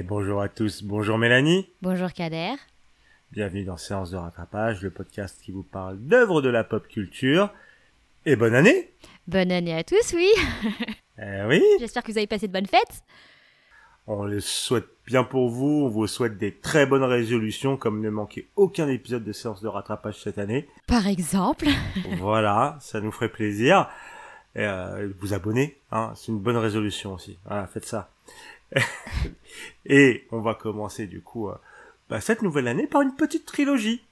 Et bonjour à tous, bonjour Mélanie. Bonjour Kader. Bienvenue dans Séance de rattrapage, le podcast qui vous parle d'œuvres de la pop culture. Et bonne année Bonne année à tous, oui. Eh oui, J'espère que vous avez passé de bonnes fêtes. on le souhaite bien pour vous, on vous souhaite des très bonnes résolutions comme ne manquer aucun épisode de Séance de rattrapage cette année. Par exemple. voilà, ça nous ferait plaisir. Et euh, vous abonner, hein, c'est une bonne résolution aussi. Voilà, faites ça. Et on va commencer du coup euh, bah, cette nouvelle année par une petite trilogie.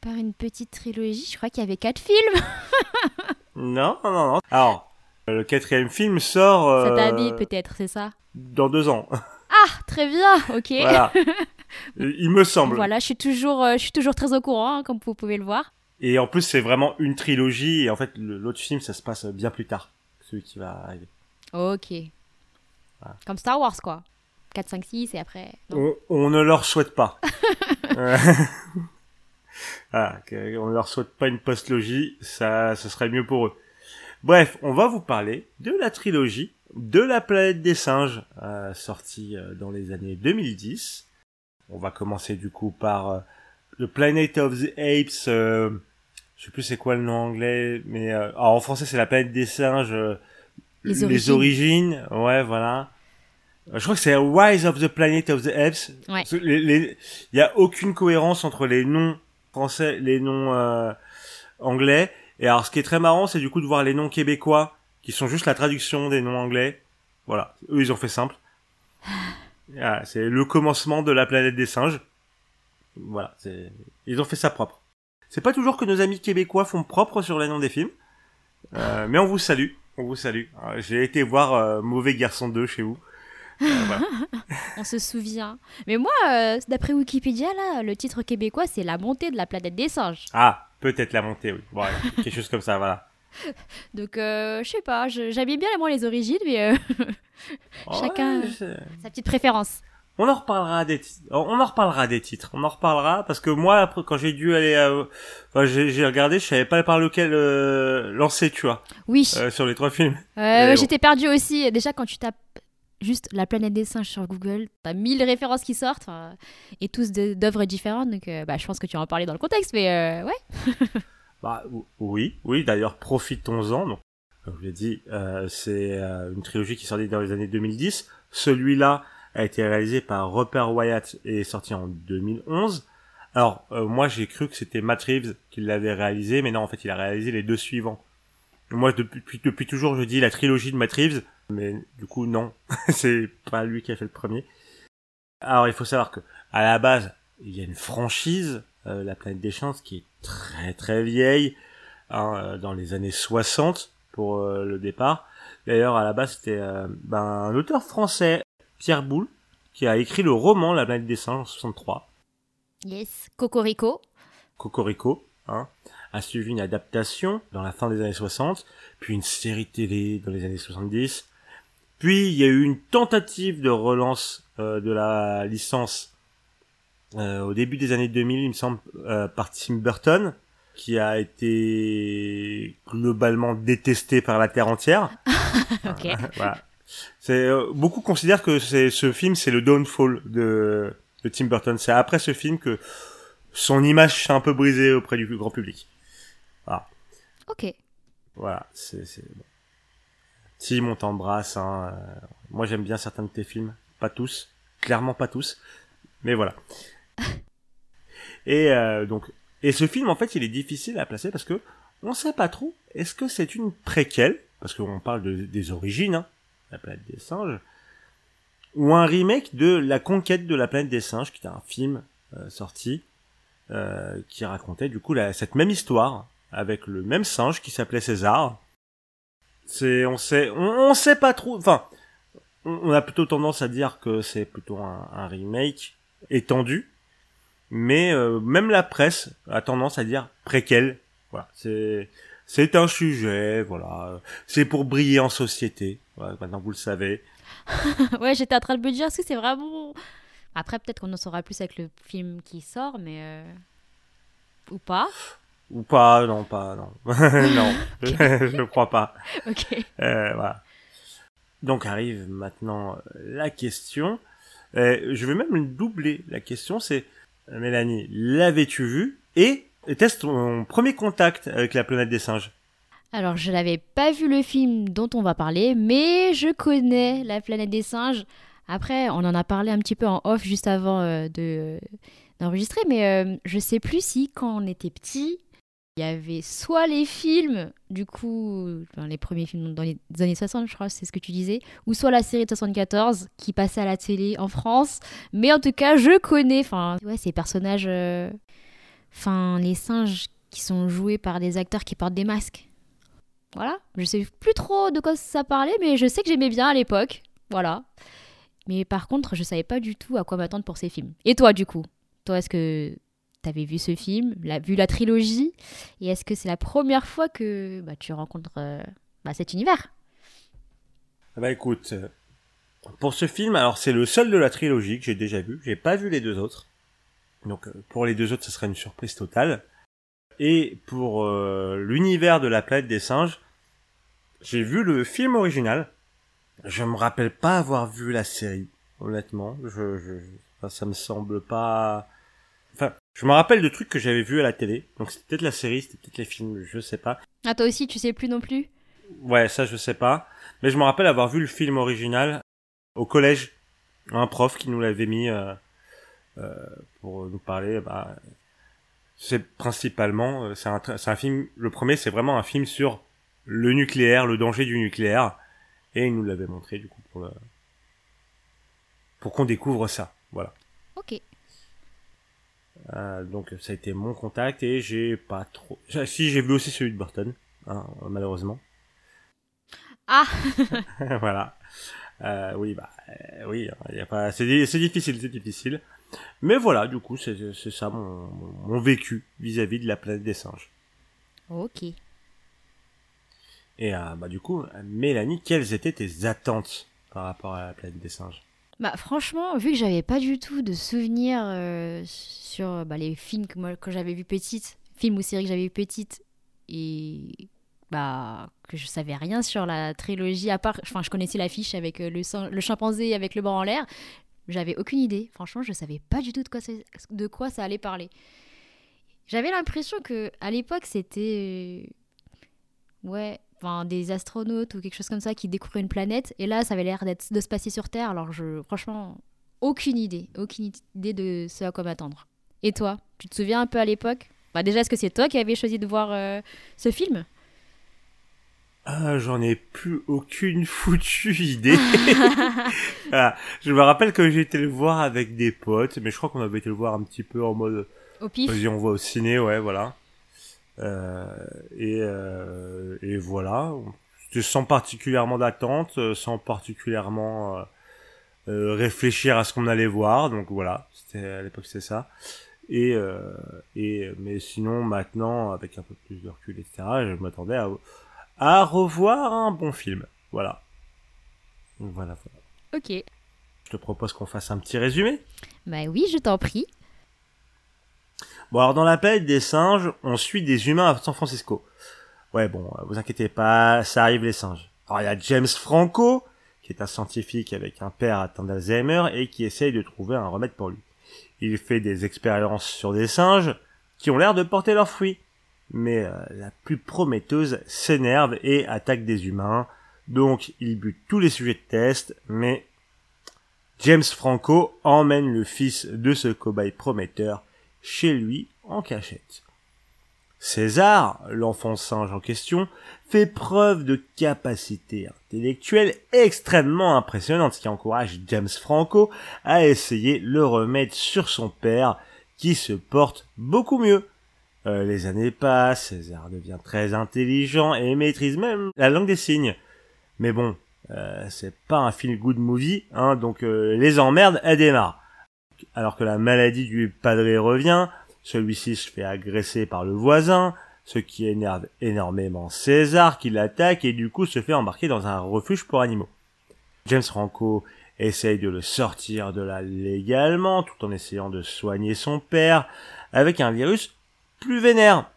Par une petite trilogie, je crois qu'il y avait quatre films Non, non, non. Alors, le quatrième film sort euh, cette année, peut-être, c'est ça? dans deux ans. Ah, très bien, ok. voilà. Il me semble. Voilà, je suis toujours, euh, je suis toujours très au courant, hein, comme vous pouvez le voir. Et en plus, c'est vraiment une trilogie. Et en fait, l'autre film, ça se passe bien plus tard. Celui qui va arriver. Ok. Voilà. Comme Star Wars, quoi. 4, 5, 6 et après. On, on ne leur souhaite pas. Que- on ne leur souhaite pas une post-logie. Ça, ce serait mieux pour eux. Bref, on va vous parler de la trilogie de la planète des singes, euh, sortie euh, dans les années 2010. On va commencer du coup par euh, The Planet of the Apes. euh, je sais plus c'est quoi le nom anglais, mais euh, alors, en français c'est la planète des singes. Les origines. origines. Ouais, voilà. Je crois que c'est Rise of the Planet of the Apes. Ouais. Parce que les- Il y a aucune cohérence entre les noms français, les noms euh, anglais. Et alors, ce qui est très marrant, c'est du coup de voir les noms québécois, qui sont juste la traduction des noms anglais. Voilà. Eux, ils ont fait simple. Voilà, c'est le commencement de la planète des singes. Voilà. c'est- Ils ont fait ça propre. C'est pas toujours que nos amis québécois font propre sur les noms des films. Euh, mais on vous salue. On vous salue. Euh, J'ai été voir euh, Mauvais Garçon 2 chez vous. Euh, voilà. On se souvient. Mais moi, euh, d'après Wikipédia, là, le titre québécois, c'est La montée de la planète des singes. Ah, peut-être la montée, oui. Voilà, quelque chose comme ça, voilà. Donc, euh, je sais pas, j'aimais bien moi les origines, mais euh, Chacun- Ouais, sa petite préférence. On en reparlera des titres. On en reparlera des titres. On en reparlera parce que moi, après, quand j'ai dû aller, à... enfin, j'ai regardé, je savais pas par lequel euh, lancer, tu vois, Oui, euh, sur les trois films. Bon. j'étais perdue aussi. Déjà, quand tu tapes juste la planète des singes sur Google, t'as mille références qui sortent et tous d'œuvres différentes. Donc, euh, bah, je pense que tu vas en parler dans le contexte, mais euh, ouais. Bah ou- oui, oui. D'ailleurs, profitons-en. Donc, comme je l'ai dit, euh, c'est une trilogie qui est sortie dans les années 2010. Celui-là a été réalisé par Rupert Wyatt et est sorti en 2011. Alors, moi, j'ai cru que c'était Matt Reeves qui l'avait réalisé, mais non, en fait, il a réalisé les deux suivants. Moi, depuis, depuis toujours, je dis la trilogie de Matt Reeves, mais du coup, non, c'est pas lui qui a fait le premier. Alors, il faut savoir que à la base, il y a une franchise, euh, La Planète des Chances, qui est très très vieille, hein, euh, dans les années 60 pour euh, le départ. D'ailleurs, à la base, c'était euh, ben, un auteur français, Pierre Boulle, qui a écrit le roman La Planète des Singes en 63. Yes. Cocorico. Cocorico, hein, a suivi une adaptation dans la fin des années 60, puis une série télé dans les années 70. Puis il y a eu une tentative de relance euh, de la licence euh, au début des années 2000, il me semble, euh, par Tim Burton, qui a été globalement détesté par la terre entière. ok. voilà. C'est beaucoup considèrent que c'est ce film c'est le downfall de, de Tim Burton. C'est après ce film que son image s'est un peu brisée auprès du grand public. Ok. Voilà, c'est bon. Tim, on t'embrasse. Hein. euh, Moi, j'aime bien certains de tes films, pas tous, clairement pas tous, mais voilà. et euh, donc, et ce film, en fait, il est difficile à placer parce que on sait pas trop. Est-ce que c'est une préquelle, parce qu'on parle de, des origines, hein, la planète des singes, ou un remake de La conquête de la planète des singes, qui était un film euh, sorti euh, qui racontait du coup la, cette même histoire avec le même singe qui s'appelait César. C'est, on sait, on, sait pas trop. Enfin, on, a plutôt tendance à dire que c'est plutôt un, remake étendu, mais euh, même la presse a tendance à dire préquel. Voilà, c'est, c'est un sujet. Voilà, c'est pour briller en société. Voilà, maintenant vous le savez. ouais, j'étais en train de me dire, est-ce que c'est vraiment. Après, peut-être qu'on en saura plus avec le film qui sort, mais. euh, Ou pas. Ou pas, non, pas, non. non, je crois pas. Ok. Euh, voilà. Donc arrive maintenant euh, la question. je vais même doubler la question, c'est Mélanie, l'avais-tu vu Et était-ce ton premier contact avec la planète des singes? Alors, je n'avais pas vu le film dont on va parler, mais je connais la planète des singes. Après, on en a parlé un petit peu en off juste avant euh, de d'enregistrer, mais euh, je sais plus si quand on était petit, il y avait soit les films, du coup, les premiers films dans les années 60, je crois, c'est ce que tu disais, ou soit la série de 74 qui passait à la télé en France. Mais en tout cas, je connais, enfin, ces personnages, euh, les singes qui sont joués par des acteurs qui portent des masques. Voilà, je sais plus trop de quoi ça parlait, mais je sais que j'aimais bien à l'époque. Voilà. Mais par contre, je savais pas du tout à quoi m'attendre pour ces films. Et toi, du coup? Toi, est-ce que avais vu ce film, vu la trilogie, et est-ce que c'est la première fois que bah, tu rencontres euh, bah, cet univers? Bah écoute, euh, pour ce film, alors c'est le seul de la trilogie que j'ai déjà vu, j'ai pas vu les deux autres. Donc euh, pour les deux autres, ce serait une surprise totale. Et pour l'univers de la planète des singes, j'ai vu le film original. Je me rappelle pas avoir vu la série, honnêtement. Je, je ça me semble pas. Je me rappelle de trucs que j'avais vus à la télé. Donc c'était peut-être la série, c'était peut-être les films, je sais pas. Ah toi aussi, tu sais plus non plus? Ouais, ça je sais pas. Mais je me rappelle avoir vu le film original au collège. Un prof qui nous l'avait mis euh, euh, pour nous parler. Bah, c'est principalement, euh, c'est un, c'est un film. Le premier, c'est vraiment un film sur le nucléaire, le danger du nucléaire, et il nous l'avait montré du coup pour le, pour qu'on découvre ça. Voilà. Ok. Euh, donc ça a été mon contact et j'ai pas trop. Si j'ai vu aussi celui de Burton, hein, malheureusement. Ah. voilà. Euh, oui bah euh, oui, hein, y a pas. C'est difficile, c'est difficile. Mais voilà, du coup c'est ça mon, mon vécu vis-à-vis de la planète des singes. Ok. Et bah du coup, Mélanie, quelles étaient tes attentes par rapport à la planète des singes? Bah, franchement, vu que j'avais pas du tout de souvenirs euh, sur bah, les films que quand j'avais vu petite, films ou séries que j'avais vu petite, et bah, que je savais rien sur la trilogie, à part, enfin, je connaissais l'affiche avec euh, le, le chimpanzé avec le bras en l'air, j'avais aucune idée. Franchement, je savais pas du tout de quoi, de quoi ça allait parler. J'avais l'impression que à l'époque, c'était. Euh, des astronautes ou quelque chose comme ça qui découvraient une planète. Et là, ça avait l'air d'être de se passer sur Terre. Alors, je, franchement, aucune idée, aucune idée de ce à quoi m'attendre. Et toi, tu te souviens un peu à l'époque? Bah Déjà, est-ce que c'est toi qui avais choisi de voir euh, ce film? Ah, j'en ai plus aucune foutue idée. Ah, je me rappelle que j'ai été le voir avec des potes, mais je crois qu'on avait été le voir un petit peu en mode. Au pif? Vas-y, on voit au ciné, ouais, voilà. Euh, et, euh, et voilà, sans particulièrement d'attente, euh, sans particulièrement réfléchir à ce qu'on allait voir. Donc voilà, c'était à l'époque c'est ça. Et, et mais sinon maintenant avec un peu plus de recul etc. Je m'attendais à, à revoir un bon film. Voilà. voilà, voilà. Ok. Je te propose qu'on fasse un petit résumé. Bah oui, je t'en prie. Bon, alors dans la planète des singes, on suit des humains à San Francisco. Ouais, bon, euh, vous inquiétez pas, ça arrive les singes. Alors il y a James Franco, qui est un scientifique avec un père atteint d'Alzheimer et qui essaye de trouver un remède pour lui. Il fait des expériences sur des singes qui ont l'air de porter leurs fruits. Mais euh, la plus prometteuse s'énerve et attaque des humains. Donc il bute tous les sujets de test, mais James Franco emmène le fils de ce cobaye prometteur chez lui en cachette. César, l'enfant singe en question, fait preuve de capacité intellectuelle extrêmement impressionnante, qui encourage James Franco à essayer le remède sur son père, qui se porte beaucoup mieux. Euh, les années passent, César devient très intelligent et maîtrise même la langue des signes. Mais bon, euh, c'est pas un feel good movie, hein, donc euh, les emmerdes, elles démarrent alors que la maladie du padré revient, celui-ci se fait agresser par le voisin, ce qui énerve énormément César qui l'attaque et du coup se fait embarquer dans un refuge pour animaux. James Franco essaye de le sortir de là légalement tout en essayant de soigner son père avec un virus plus vénère.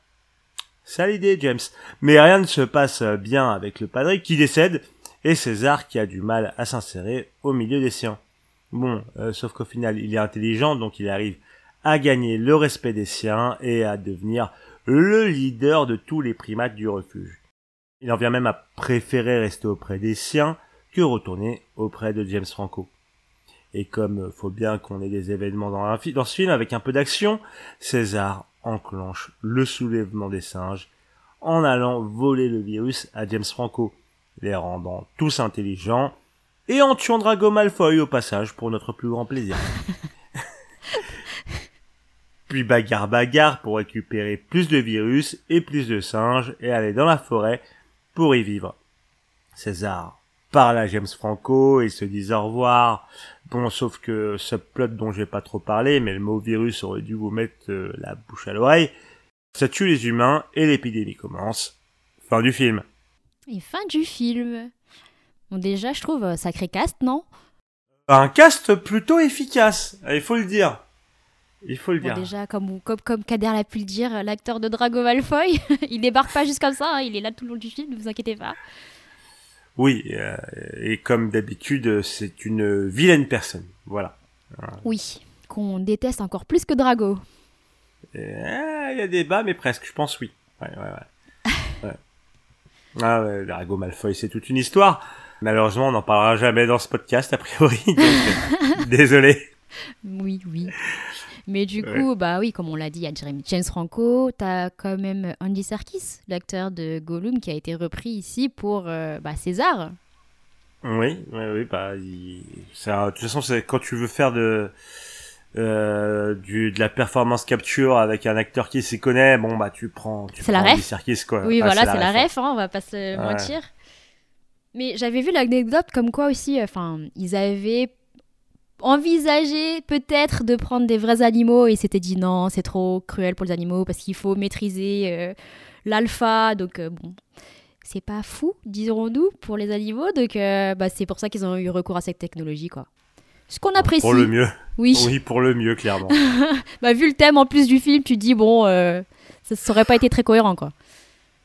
Sale idée, James. Mais rien ne se passe bien avec le padré qui décède et César qui a du mal à s'insérer au milieu des siens. Bon, euh, sauf qu'au final, il est intelligent, donc il arrive à gagner le respect des siens et à devenir le leader de tous les primates du refuge. Il en vient même à préférer rester auprès des siens que retourner auprès de James Franco. Et comme faut bien qu'on ait des événements dans, ce film avec un peu d'action, César enclenche le soulèvement des singes en allant voler le virus à James Franco, les rendant tous intelligents et en tuant Drago Malfoy au passage pour notre plus grand plaisir. Puis bagarre bagarre pour récupérer plus de virus et plus de singes et aller dans la forêt pour y vivre. César parle à James Franco et se disent au revoir. Bon, sauf que ce plot dont j'ai pas trop parlé, mais le mot virus aurait dû vous mettre euh, la bouche à l'oreille. Ça tue les humains et l'épidémie commence. Fin du film. Et fin du film. Bon, déjà, je trouve euh, sacré cast, non? Un cast plutôt efficace, il faut le dire. Il faut le Bon, dire. déjà, comme, comme, comme Kader l'a pu le dire, l'acteur de Drago Malfoy, il débarque pas juste comme ça, hein, il est là tout le long du film, ne vous inquiétez pas. Oui, euh, et comme d'habitude, c'est une vilaine personne. Voilà. Oui, qu'on déteste encore plus que Drago. Euh, Il y a débat, mais presque, je pense oui. Ouais, ouais, ouais. ouais. Ah ouais, Drago Malfoy, c'est toute une histoire. Malheureusement, on n'en parlera jamais dans ce podcast, a priori. donc, désolé. Oui, oui. Mais du Ouais. coup, bah oui, comme on l'a dit, il y a Jeremy James Franco, t'as quand même Andy Serkis, l'acteur de Gollum, qui a été repris ici pour euh, bah, César. Oui, oui, oui, bah, il- ça, de toute façon, c'est quand tu veux faire de, euh, du, de la performance capture avec un acteur qui s'y connaît, bon, bah, tu prends, tu C'est la prends Andy Serkis, quoi. Oui, Ah, voilà, c'est la hein. ref, hein, on va pas se Ouais. mentir. Mais j'avais vu l'anecdote comme quoi aussi, enfin, ils avaient envisagé peut-être de prendre des vrais animaux et ils s'étaient dit non, c'est trop cruel pour les animaux parce qu'il faut maîtriser euh, l'alpha, donc euh, bon. C'est pas fou, dirons-nous, pour les animaux, donc euh, bah, c'est pour ça qu'ils ont eu recours à cette technologie, quoi. Ce qu'on apprécie. Pour le mieux. Oui. Oui, pour le mieux, clairement. Bah, vu le thème en plus du film, tu dis, bon, euh, ça, ça aurait pas été très cohérent, quoi.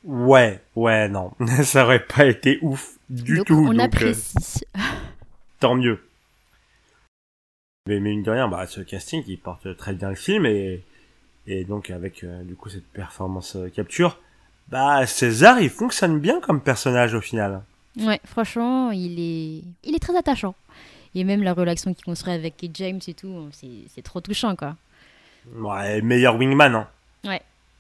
Ouais, ouais, non. ça aurait pas été ouf du donc, tout. on donc, euh, apprécie. tant mieux. Mais mine de rien, bah, ce casting, il porte très bien le film et, et donc avec, euh, du coup, cette performance euh, capture, bah, César, il fonctionne bien comme personnage au final. Ouais, franchement, il est, il est très attachant. Et même la relation qu'il construit avec James et tout, c'est trop touchant, quoi. Ouais, meilleur wingman, hein.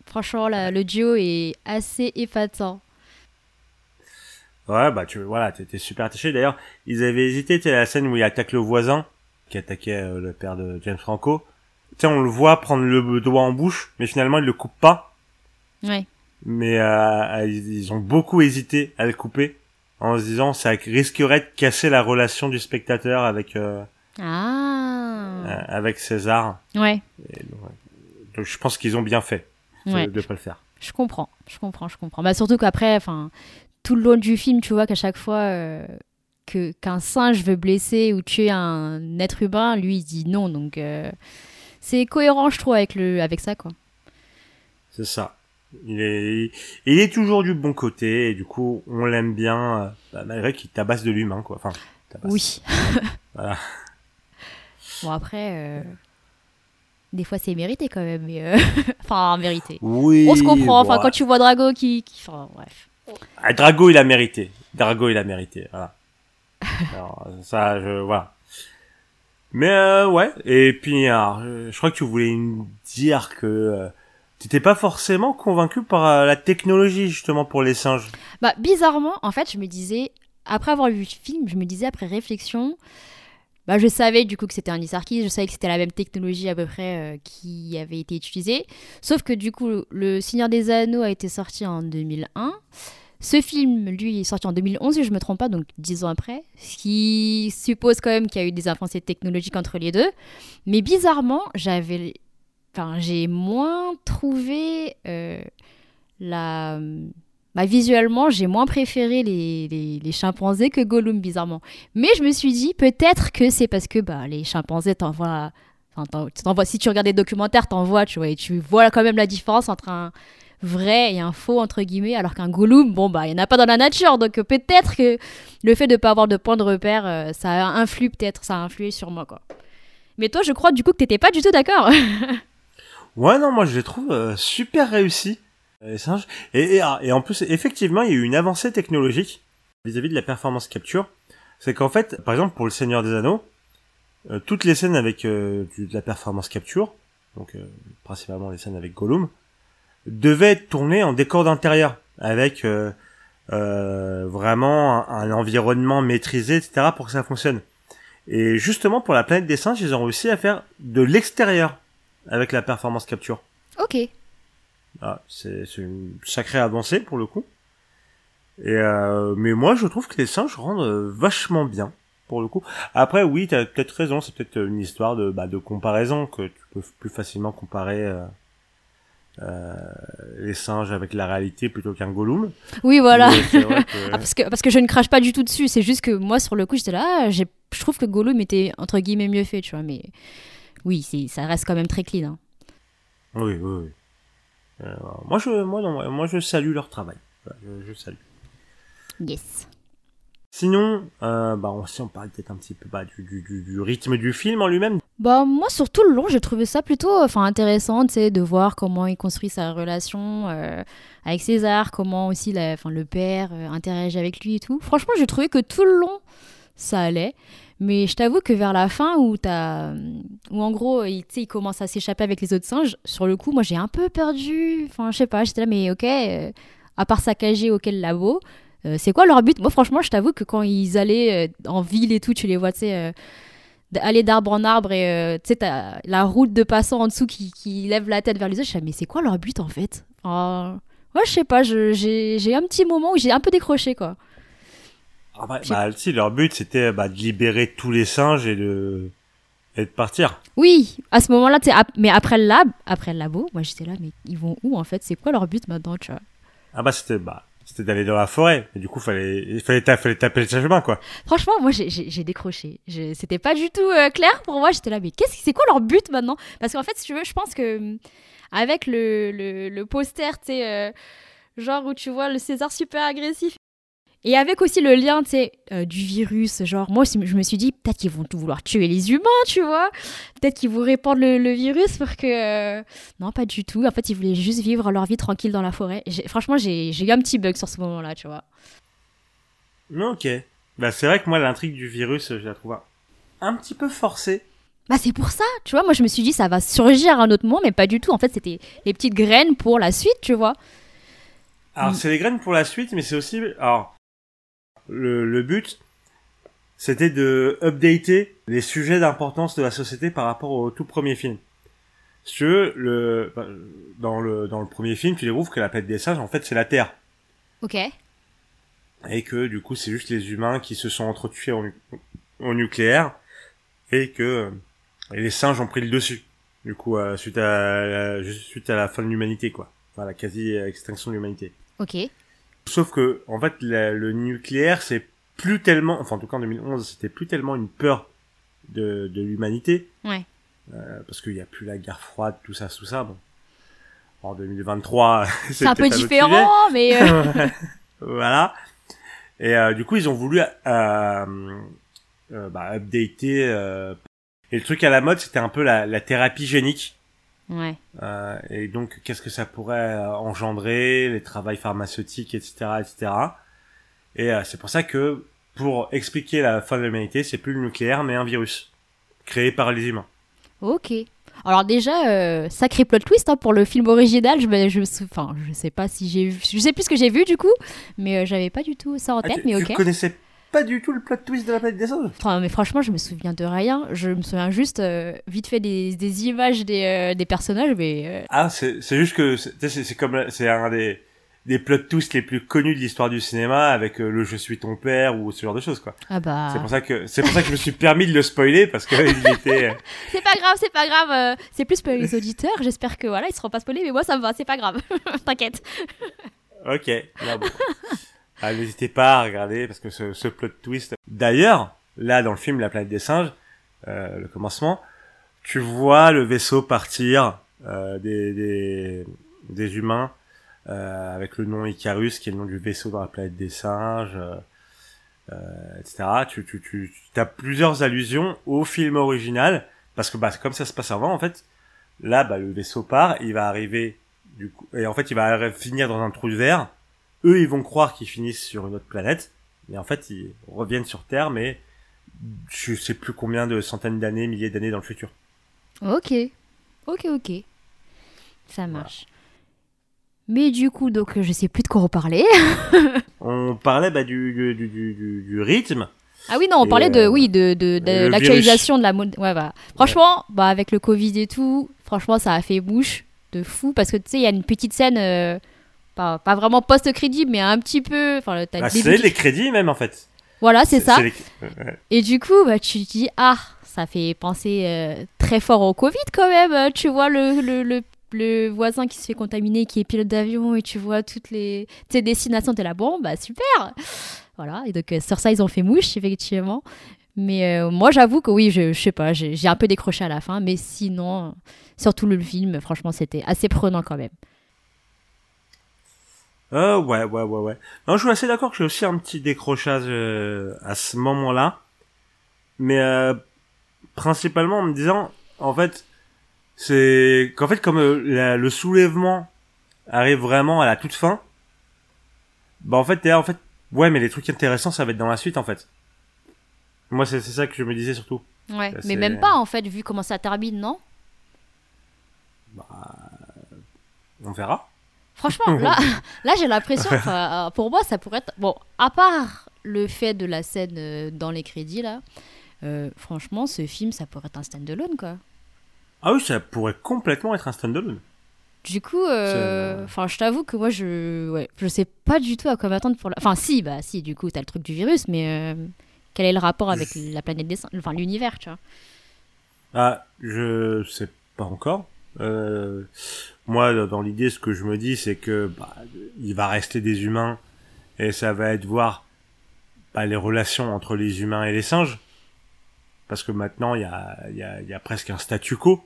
Franchement, la- le duo est assez épatant. Ouais, bah, tu, voilà, t'étais super attaché. D'ailleurs, ils avaient hésité, tu sais, la scène où il attaque le voisin, qui attaquait euh, le père de James Franco. Tu sais, on le voit prendre le doigt en bouche, mais finalement, il le coupe pas. Ouais. mais euh, ils ils ont beaucoup hésité à le couper en se disant ça risquerait de casser la relation du spectateur avec euh, Ah. euh, avec César. Ouais, Et ouais. Donc, je pense qu'ils ont bien fait ouais. de pas le faire. Je comprends, je comprends, je comprends. Bah, surtout qu'après, tout le long du film, tu vois qu'à chaque fois euh, que qu'un singe veut blesser ou tuer un être humain, lui, il dit non. Donc, euh, c'est cohérent, je trouve, avec, le, avec ça, quoi. C'est ça. Il est il est toujours du bon côté et du coup on l'aime bien euh, bah, malgré qu'il tabasse de l'humain quoi. Enfin tabasse. Oui. Voilà. Bon, après, euh, des fois, c'est mérité quand même. Mais euh, enfin, mérité. Oui. On se comprend. Enfin, quand tu vois Drago qui. qui... Enfin, bref. Ah, Drago, il a mérité. Drago, il a mérité. Voilà. Alors, ça, je, voilà. Mais euh, ouais. Et puis, alors, je crois que tu voulais me dire que euh, t'étais pas forcément convaincu par euh, la technologie justement pour les singes. Bah, bizarrement, en fait, je me disais. Après avoir vu le film, je me disais, après réflexion. Bah, je savais du coup que c'était un Sarkis, je savais que c'était la même technologie à peu près euh, qui avait été utilisée. Sauf que du coup, Le Seigneur des Anneaux a été sorti en 2001. Ce film, lui, est sorti en 2011, si je me trompe pas, donc 10 ans après. Ce qui suppose quand même qu'il y a eu des avancées technologiques entre les deux. Mais bizarrement, j'avais. Enfin, j'ai moins trouvé euh, la. Bah, visuellement, j'ai moins préféré les, les, chimpanzés que Gollum, bizarrement. Mais je me suis dit, peut-être que c'est parce que bah, les chimpanzés t'envoient. Enfin, si tu regardes des documentaires, t'en vois, tu vois, et tu vois quand même la différence entre un vrai et un faux entre guillemets, alors qu'un Gollum, bon bah il y en a pas dans la nature, donc peut-être que le fait de pas avoir de point de repère, euh, ça a influé peut-être, ça a influé sur moi quoi. Mais toi, je crois du coup que t'étais pas du tout d'accord. ouais non, moi je les trouve euh, super réussis les singes. Ah, et, en plus, effectivement, il y a eu une avancée technologique vis-à-vis de la performance capture. C'est qu'en fait, par exemple, pour le Seigneur des Anneaux, toutes les scènes avec de la performance capture, donc principalement les scènes avec Gollum, devait être tourné en décor d'intérieur avec euh, euh, vraiment un, environnement maîtrisé, etc. pour que ça fonctionne. Et justement pour la planète des singes, ils ont réussi à faire de l'extérieur avec la performance capture. Ok. Ah, c'est une sacrée avancée pour le coup. Et euh, mais moi je trouve que les singes rendent vachement bien pour le coup. Après oui, t'as peut-être raison, c'est peut-être une histoire de bah, de comparaison que tu peux plus facilement comparer euh, les singes avec la réalité plutôt qu'un Gollum. Oui, voilà. Ah, parce, que, parce que je ne crache pas du tout dessus. C'est juste que moi, sur le coup, j'étais là, ah, je trouve que Gollum était entre guillemets mieux fait, tu vois. Mais oui, ça reste quand même très clean. Hein. Oui, oui, oui. Euh, moi, je, moi, non, moi, je salue leur travail. Je, je salue. Yes. Sinon, euh, bah, on, si on parle peut-être un petit peu bah, du, du, du, rythme du film en lui-même. Bah moi, sur tout le long, j'ai trouvé ça plutôt enfin intéressant, de voir comment il construit sa relation euh, avec César, comment aussi la, le père euh, interagit avec lui et tout. Franchement, j'ai trouvé que tout le long, ça allait. Mais je t'avoue que vers la fin, où, as, où en gros, il, il commence à s'échapper avec les autres singes, sur le coup, moi, j'ai un peu perdu. Enfin, je sais pas, j'étais là, mais ok, à part saccager auquel labo, euh, c'est quoi leur but? Moi, franchement, je t'avoue que quand ils allaient euh, en ville et tout, tu les vois, tu sais, euh, aller d'arbre en arbre et tu sais, la route de passants en dessous qui, qui lève la tête vers les autres. Je me mais c'est quoi leur but en fait? Ouais, je sais pas, j'ai un petit moment où j'ai un peu décroché quoi. Ah bah, bah, si, leur but c'était bah, de libérer tous les singes et de et de partir. Oui, à ce moment-là, mais après le lab, après le labo, moi j'étais là, mais ils vont où en fait? C'est quoi leur but maintenant, tu vois? Ah bah c'était bah c'était d'aller dans la forêt. Et du coup, fallait, il fallait, fallait taper le chemin, quoi. Franchement, moi, j'ai décroché. C'était pas du tout euh, clair pour moi. J'étais là, mais qu'est-ce, c'est quoi leur but maintenant? Parce qu'en fait, si tu veux, je pense que avec le, le, le poster, tu sais, euh, genre où tu vois le César super agressif et avec aussi le lien, tu sais, euh, du virus, genre, moi aussi, je me suis dit, peut-être qu'ils vont tout vouloir tuer les humains, tu vois. Peut-être qu'ils vont répandre le, virus pour que... Euh, non, pas du tout. En fait, ils voulaient juste vivre leur vie tranquille dans la forêt. Franchement, j'ai eu un petit bug sur ce moment-là, tu vois. Ok. Bah, c'est vrai que moi, l'intrigue du virus, je la trouve un petit peu forcée. Bah, c'est pour ça, tu vois. Moi, je me suis dit, ça va surgir à un autre moment, mais pas du tout. En fait, c'était les petites graines pour la suite, tu vois. Alors, mm. c'est les graines pour la suite, mais c'est aussi... Alors, le, but, c'était de updater les sujets d'importance de la société par rapport au tout premier film. Si tu veux, le, bah, dans le, dans le premier film, tu découvres que la planète des singes, en fait, c'est la Terre. Ok. Et que, du coup, c'est juste les humains qui se sont entretués en, au nucléaire. Et que les singes ont pris le dessus. Du coup, euh, suite, à, suite à la fin de l'humanité, quoi. Enfin, la quasi-extinction de l'humanité. Ok. Sauf que, en fait, le nucléaire, c'est plus tellement, enfin, en tout cas en 2011, c'était plus tellement une peur de, de l'humanité. Ouais. Euh, parce qu'il n'y a plus la guerre froide, tout ça, tout ça. Bon. En 2023, c'est un peu différent, mais. Euh... voilà. Et euh, du coup, ils ont voulu euh, euh bah, updater. Euh, et le truc à la mode, c'était un peu la, la thérapie génique. Ouais. Euh, et donc, qu'est-ce que ça pourrait euh, engendrer, les travails pharmaceutiques, etc., etc. Et euh, c'est pour ça que, pour expliquer la fin de l'humanité, c'est plus le nucléaire, mais un virus créé par les humains. Ok. Alors déjà, euh, sacré plot twist hein, pour le film original. Je, me, je, enfin, je sais pas si j'ai vu, je sais plus ce que j'ai vu du coup, mais j'avais pas du tout ça en ah, tête. mais ok. Tu connaissais pas du tout le plot twist de la planète des singes. mais franchement, je me souviens de rien. Je me souviens juste euh, vite fait des, des images des, euh, des personnages, mais. Euh, ah, c'est juste que c'est comme c'est un des des plot twists les plus connus de l'histoire du cinéma avec le je suis ton père ou ce genre de choses quoi. Ah bah. C'est pour ça que c'est pour ça que je me suis permis de le spoiler parce que il était. c'est pas grave, c'est pas grave. c'est plus pour les auditeurs. J'espère que voilà ils seront pas spoilés, mais moi ça me va, c'est pas grave. T'inquiète. ok. Là, bon. Ah, n'hésitez pas à regarder parce que ce, ce plot twist. D'ailleurs, là dans le film La planète des singes, euh, le commencement, tu vois le vaisseau partir euh, des, des, des humains euh, avec le nom Icarus, qui est le nom du vaisseau dans la planète des singes, euh, euh etc. Tu, tu, tu, tu as plusieurs allusions au film original, parce que bah, comme ça se passe avant, en fait, là, bah, le vaisseau part, il va arriver, du coup, et en fait, il va finir dans un trou de verre. Eux, ils vont croire qu'ils finissent sur une autre planète, mais en fait, ils reviennent sur Terre, mais je sais plus combien de centaines d'années, milliers d'années dans le futur. Ok, ok, ok. Ça marche. Mais du coup, donc, je sais plus de quoi parlait. on parlait bah, du, du, du, du, rythme. Ah oui, non, on parlait de, euh, oui, de, de, de l'actualisation de la mode. Ouais, bah. Franchement, bah, avec le Covid et tout, franchement, ça a fait bouche de fou parce que tu sais, il y a une petite scène, euh, pas, pas, vraiment post-crédit, mais un petit peu. Enfin, bah, c'est les crédits même en fait. Voilà, c'est ça. Et du coup, bah, tu te dis, ah, ça fait penser euh, très fort au Covid quand même. Tu vois le, le, le le voisin qui se fait contaminer, qui est pilote d'avion, et tu vois toutes les tes destinations, t'es là, bon, bah super Voilà, et donc euh, sur ça, ils ont fait mouche, effectivement. Mais euh, moi, j'avoue que oui, je, je sais pas, j'ai un peu décroché à la fin, mais sinon, surtout le film, franchement, c'était assez prenant quand même. Euh, ouais, ouais, ouais, ouais. Non, je suis assez d'accord que j'ai aussi un petit décrochage à ce moment-là. Mais principalement en me disant, en fait, c'est qu'en fait comme euh, le soulèvement arrive vraiment à la toute fin bah en fait t'es en fait ouais mais les trucs intéressants ça va être dans la suite en fait moi c'est ça que je me disais surtout ouais mais même pas en fait vu comment ça termine non? Bah on verra franchement là là j'ai l'impression euh, pour moi ça pourrait être bon à part le fait de la scène euh, dans les crédits là franchement ce film ça pourrait être un stand-alone quoi ah oui, ça pourrait complètement être un standalone. Du coup, euh, enfin, je t'avoue que moi, je, ouais, je sais pas du tout à quoi m'attendre pour la. Enfin, si, bah, si, du coup, t'as le truc du virus, mais euh, quel est le rapport avec la planète des enfin, l'univers, tu vois Ah, je sais pas encore. Euh, moi, dans l'idée, ce que je me dis, c'est que bah, il va rester des humains et ça va être voir bah, les relations entre les humains et les singes, parce que maintenant, il y a, y, a, y a presque un statu quo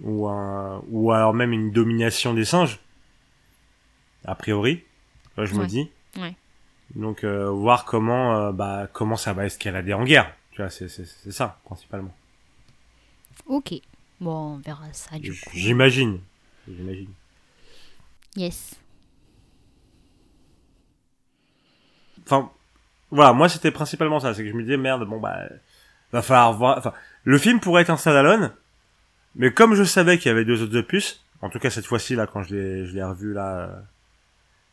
ou un, ou alors même une domination des singes a priori. Je me dis. Donc euh, voir comment euh, bah comment ça va escalader en guerre. Tu vois c'est c'est ça principalement. Ok bon on verra ça du coup j'imagine j'imagine yes enfin voilà moi c'était principalement ça c'est que je me disais merde bon bah va falloir voir enfin le film pourrait être un standalone mais comme je savais qu'il y avait deux autres opus, en tout cas cette fois-ci là quand je l'ai je l'ai revu là euh,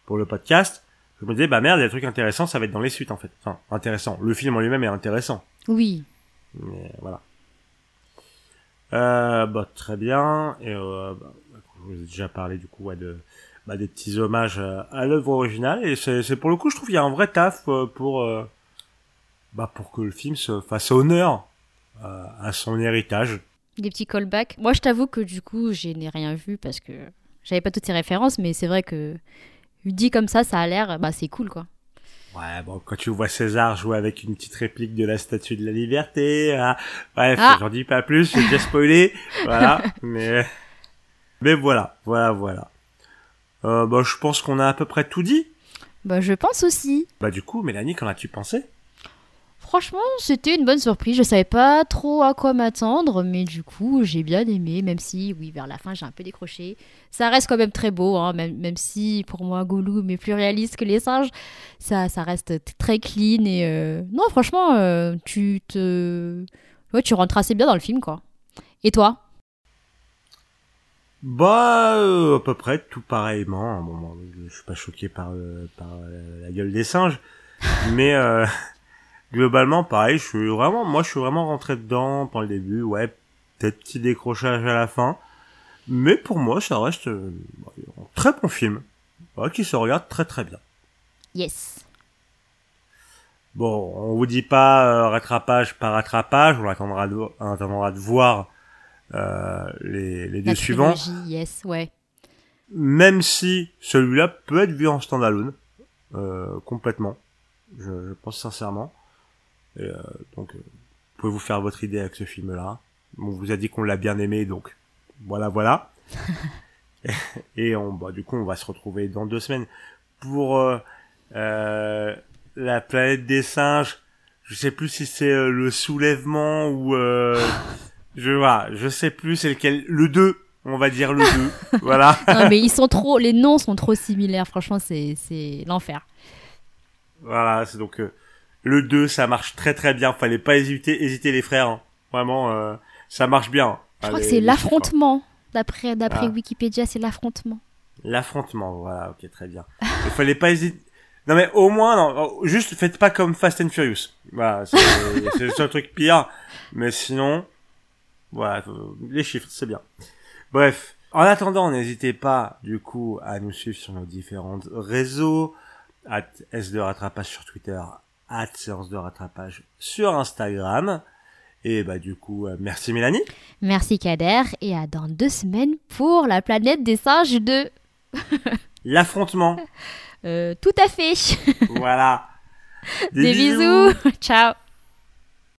pour le podcast, je me disais bah merde, il y a des trucs intéressants, ça va être dans les suites en fait. Enfin, intéressant. Le film en lui-même est intéressant. Oui. Mais voilà. Euh, bah très bien et euh, bah, je vous ai déjà parlé du coup ouais, de bah, des petits hommages euh, à l'œuvre originale et c'est pour le coup je trouve qu'il y a un vrai taf euh, pour bah pour que le film se fasse honneur à son héritage des petits callbacks. Moi, je t'avoue que du coup, je n'ai rien vu parce que j'avais pas toutes ces références, mais c'est vrai que dit comme ça, ça a l'air, bah, c'est cool, quoi. Ouais, bon, quand tu vois César jouer avec une petite réplique de la Statue de la Liberté, hein, bref, ah. j'en dis pas plus, j'ai déjà spoilé, voilà, mais, mais voilà, voilà, voilà. Euh, bah, je pense qu'on a à peu près tout dit. Bah, je pense aussi. Bah, du coup, Mélanie, qu'en as-tu pensé? Franchement, c'était une bonne surprise. Je savais pas trop à quoi m'attendre, mais du coup, j'ai bien aimé, même si, oui, vers la fin, j'ai un peu décroché. Ça reste quand même très beau, hein, même, même si pour moi, Gollum est plus réaliste que les singes. Ça, ça reste très clean et euh, non, franchement, euh, tu te, ouais, tu rentres assez bien dans le film, quoi. Et toi? Bah, euh, à peu près tout pareillement. Bon, je suis pas choqué par, par la gueule des singes, mais globalement, pareil, je suis vraiment, moi, je suis vraiment rentré dedans pendant le début, ouais, peut-être petit décrochage à la fin, mais pour moi, ça reste euh, un très bon film, qui se regarde très très bien. Yes. Bon, on vous dit pas euh, rattrapage par rattrapage, on attendra de, on attendra de voir euh, les, les deux suivants. Yes, ouais. Même si celui-là peut être vu en standalone, euh, complètement, je, je pense sincèrement. Et, euh, donc, euh, vous pouvez vous faire votre idée avec ce film-là. On vous a dit qu'on l'a bien aimé, donc voilà, voilà. Et on, bah, du coup, on va se retrouver dans deux semaines pour euh, euh, la planète des singes. Je sais plus si c'est le soulèvement ou euh, je vois, je sais plus c'est lequel. Le 2, on va dire le 2. voilà. Non, mais ils sont trop, les noms sont trop similaires. Franchement, c'est c'est l'enfer. Voilà, c'est donc euh, le 2, ça marche très très bien. Fallait pas hésiter, hésiter les frères. hein. Vraiment, euh, ça marche bien. Je crois que c'est l'affrontement. D'après d'après Ah. Wikipédia, c'est l'affrontement. L'affrontement, voilà, ok, très bien. Il fallait pas hésiter. Non mais au moins, non, juste faites pas comme Fast and Furious. Voilà, c'est c'est le seul truc pire. Mais sinon, voilà, euh, les chiffres, c'est bien. Bref. En attendant, n'hésitez pas, du coup, à nous suivre sur nos différents réseaux, at S de rattrapage sur Twitter, at séance de rattrapage sur Instagram. Et bah, du coup, euh, merci Mélanie. Merci Kader et à dans deux semaines pour la planète des singes 2. L'affrontement. Euh, tout à fait. voilà. Des bisous. Ciao.